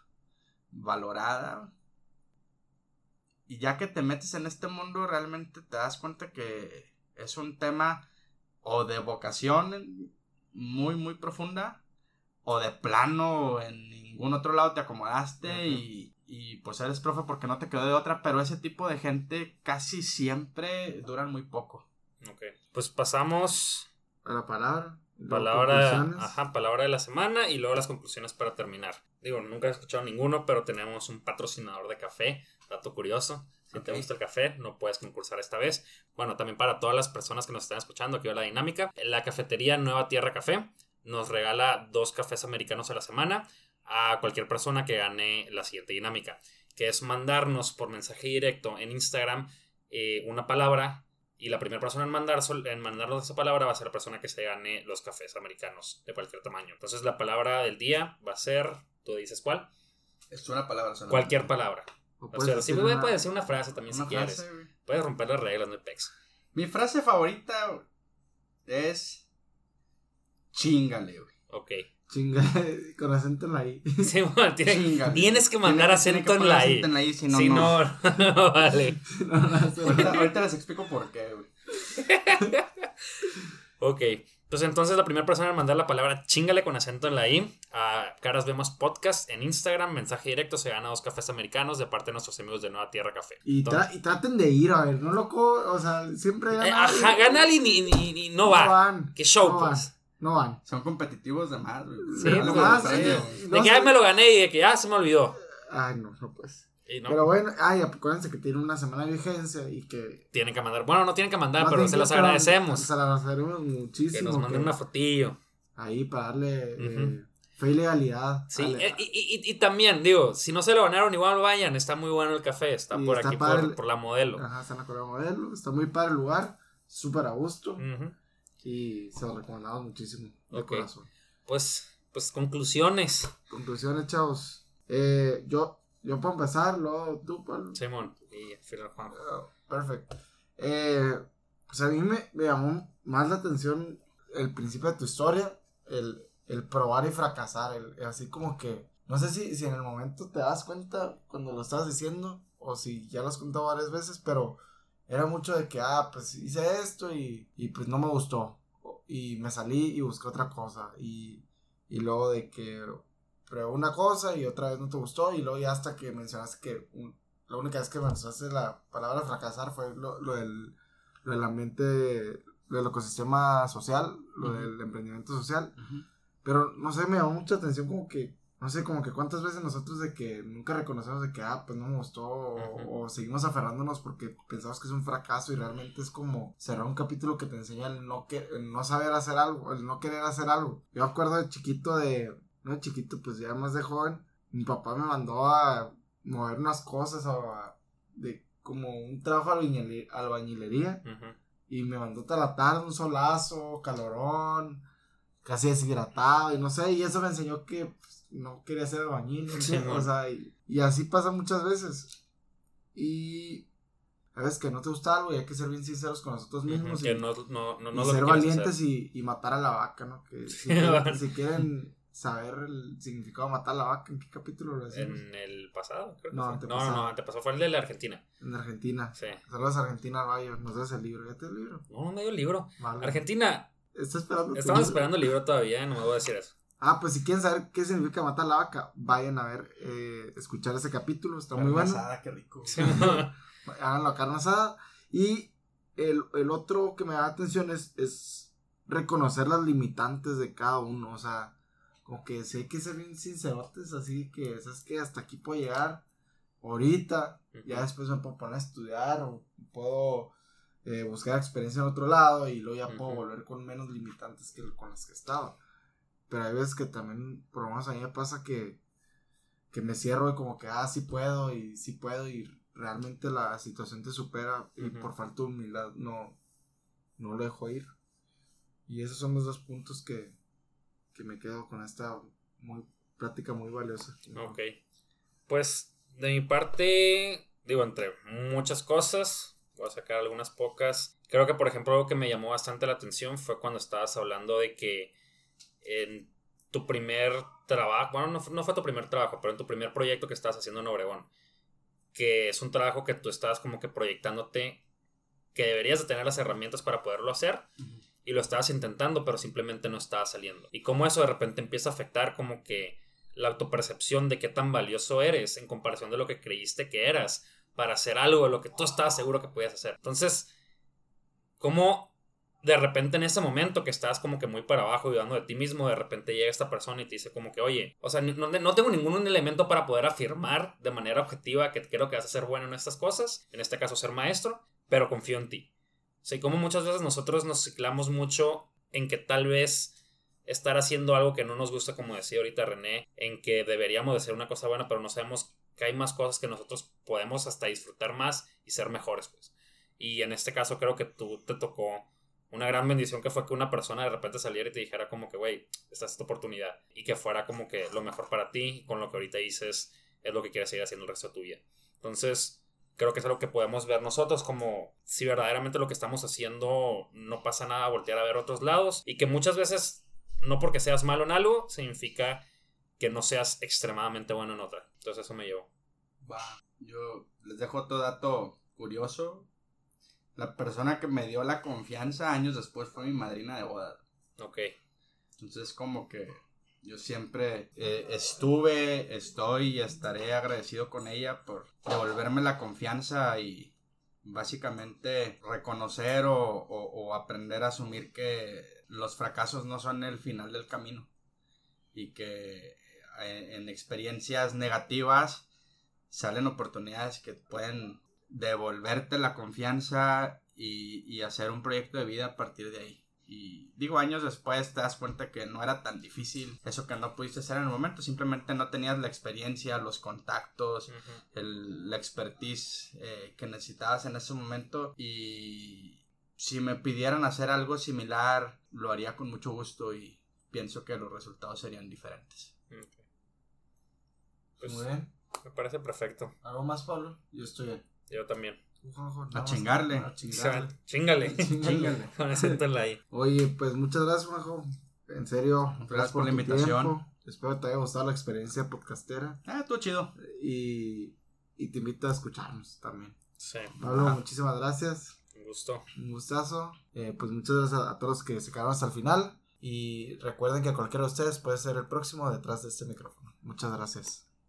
y ya que te metes en este mundo, realmente te das cuenta que es un tema o de vocación muy, muy profunda, o de plano en ningún otro lado te acomodaste y, y, pues eres profe porque no te quedó de otra, pero ese tipo de gente casi siempre duran muy poco. Ok, pues pasamos a la palabra. Palabra, ajá, palabra de la semana y luego las conclusiones para terminar. Digo, nunca he escuchado ninguno, pero tenemos un patrocinador de café Dato curioso. Si te gusta el café, no puedes concursar esta vez. Bueno, también para todas las personas que nos están escuchando, aquí va la dinámica. La cafetería Nueva Tierra Café nos regala dos cafés americanos a la semana a cualquier persona que gane la siguiente dinámica, que es mandarnos por mensaje directo en Instagram eh, una palabra y la primera persona en, mandar, en mandarnos esa palabra va a ser la persona que se gane los cafés americanos de cualquier tamaño. Entonces la palabra del día va a ser, tú dices cuál. Es una palabra. Cualquier palabra. O, sea, sí, puedes decir una frase también si quieres. Puedes romper las reglas, no pex. Mi frase favorita es chingale, güey. Ok. Chinga, con acento en la I. Sí, bueno, tienes que mandar acento, en, la I. en la I. Si no, si no, no, vale. ahorita, les explico por qué, güey. ok. Pues entonces la primera persona en mandar la palabra chingale con acento en la I a Caras Vemos Podcast en Instagram, mensaje directo, se gana dos cafés americanos de parte de nuestros amigos de Nueva Tierra Café. Y, traten de ir, a ver, no loco, o sea, siempre gana. Eh, ajá, gana y, ni no va. No van. Que show, pues. No van. Son competitivos de más, güey. Sí, no, más, de que ya me lo gané y de que ya se me olvidó. Ay, no, no pues. Pero bueno, ay, acuérdense que tiene una semana de vigencia y que. Tienen que mandar. Bueno, no tienen que mandar, pero se los agradecemos. Se los agradecemos muchísimo. Que nos manden una fotillo. Ahí para darle eh, fe y legalidad. Sí, eh, y, y, y, también, digo, si no se lo ganaron, igual vayan. Está muy bueno el café. Está por aquí, por, por, la modelo. Ajá, está en la modelo. Está muy padre el lugar. Súper a gusto. Y se lo recomendamos muchísimo. De corazón. Pues, pues conclusiones. Conclusiones, chavos. Eh, yo yo puedo empezar, luego tú, Pablo. Simón y Juan. Ah, perfecto. Eh, pues a mí me, llamó más la atención el principio de tu historia, el, el probar y fracasar, el, así como que, no sé si, si en el momento te das cuenta cuando lo estás diciendo, o si ya lo has contado varias veces, pero era mucho de que, ah, pues hice esto y, y pues no me gustó, y me salí y busqué otra cosa, y, y luego de que pero una cosa y otra vez no te gustó y luego ya hasta que mencionaste que la única vez que mencionaste la palabra fracasar fue lo, lo, del, lo del ambiente, lo del ecosistema social, lo del emprendimiento social. Pero no sé, me llamó mucha atención como que, no sé, como que cuántas veces nosotros de que nunca reconocemos de que, ah, pues no me gustó, o, seguimos aferrándonos porque pensamos que es un fracaso y realmente es como cerrar un capítulo que te enseña el no, que, el no saber hacer algo, el no querer hacer algo. Yo me acuerdo de chiquito de no chiquito, pues ya más de joven, mi papá me mandó a mover unas cosas de como un trabajo albañilería y me mandó a la tarde un solazo, calorón, casi deshidratado y no sé, y eso me enseñó que pues, no quería ser albañil, o sea, y, así pasa muchas veces. Y a veces que no te gusta algo y hay que ser bien sinceros con nosotros mismos. y, no, no, no, ser valientes y, y, matar a la vaca, ¿no? Que si quieren saber el significado de matar a la vaca. ¿En qué capítulo lo decimos? En el pasado, creo. No, no, no, antepasado fue el de la Argentina. En Argentina. Sí. Saludos a Argentina, Bayo. Nos das el libro. ¿Ya te el libro? No, no me dio el libro. Argentina. Está esperando. Estamos esperando el libro todavía, no me voy a decir eso. Ah, pues si quieren saber qué significa matar la vaca, vayan a ver, eh, escuchar ese capítulo, está muy bueno. Asada, qué rico. Háganlo a carne asada. Y el, el, otro que me da atención es, es reconocer las limitantes de cada uno. O sea, como que si hay que ser bien sincerotes, así que, ¿sabes que Hasta aquí puedo llegar ahorita, ya después me puedo poner a estudiar o puedo eh, buscar experiencia en otro lado y luego ya puedo volver con menos limitantes que con las que estaba. Pero hay veces que también, por lo menos a mí me pasa que, que me cierro y como que, ah, sí puedo y sí puedo y realmente la situación te supera y por falta de humildad no, no lo dejo ir. Y esos son los dos puntos que, que me quedo con esta muy, práctica muy valiosa. Ok. Pues de mi parte, digo, entre muchas cosas, voy a sacar algunas pocas. Creo que, por ejemplo, algo que me llamó bastante la atención fue cuando estabas hablando de que en tu primer trabajo, bueno, no, no fue tu primer trabajo, pero en tu primer proyecto que estabas haciendo en Obregón, que es un trabajo que tú estabas como que proyectándote que deberías de tener las herramientas para poderlo hacer y lo estabas intentando, pero simplemente no estaba saliendo. Y como eso de repente empieza a afectar como que la autopercepción de qué tan valioso eres en comparación de lo que creíste que eras para hacer algo de lo que tú estabas seguro que podías hacer. Entonces, como de repente en ese momento que estás como que muy para abajo dudando de ti mismo, de repente llega esta persona y te dice como que, oye, o sea, no, no, tengo ningún elemento para poder afirmar de manera objetiva que creo que vas a ser bueno en estas cosas, en este caso ser maestro, pero confío en ti. O como muchas veces nosotros nos ciclamos mucho en que tal vez estar haciendo algo que no nos gusta, como decía ahorita René, en que deberíamos de hacer una cosa buena, pero no sabemos que hay más cosas que nosotros podemos hasta disfrutar más y ser mejores, pues. Y en este caso creo que tú te tocó una gran bendición que fue que una persona de repente saliera y te dijera como que, güey, esta es tu oportunidad. Y que fuera como que lo mejor para ti, con lo que ahorita dices, es lo que quieres seguir haciendo el resto de tu vida. Entonces, creo que es algo que podemos ver nosotros como si verdaderamente lo que estamos haciendo no pasa nada, voltear a ver otros lados y que muchas veces no porque seas malo en algo, significa que no seas extremadamente bueno en otra. Entonces eso me llevó. Yo les dejo otro dato curioso. La persona que me dio la confianza años después fue mi madrina de boda. Ok. Entonces como que yo siempre eh, estuve, estoy y estaré agradecido con ella por devolverme la confianza y básicamente reconocer o, aprender a asumir que los fracasos no son el final del camino y que eh, en, experiencias negativas salen oportunidades que pueden devolverte la confianza y hacer un proyecto de vida a partir de ahí. Y digo, años después te das cuenta que no era tan difícil eso que no pudiste hacer en el momento. Simplemente no tenías la experiencia, los contactos, el, la expertise eh, que necesitabas en ese momento. Y si me pidieran hacer algo similar, lo haría con mucho gusto y pienso que los resultados serían diferentes. Pues, Muy bien. Me parece perfecto. ¿Algo más, Pablo? Yo estoy bien. Yo también a chingarle. A chingarle. Chingale. Chingale. Con acento en la I. Oye, pues muchas gracias, Juanjo. En serio, gracias, por, la invitación. Espero que te haya gustado la experiencia podcastera. Ah, todo chido. Y, y te invito a escucharnos también. Sí. Pablo, muchísimas gracias. Un gusto. Un gustazo. Eh, pues muchas gracias a, todos los que se quedaron hasta el final. Y recuerden que cualquiera de ustedes puede ser el próximo detrás de este micrófono. Muchas gracias.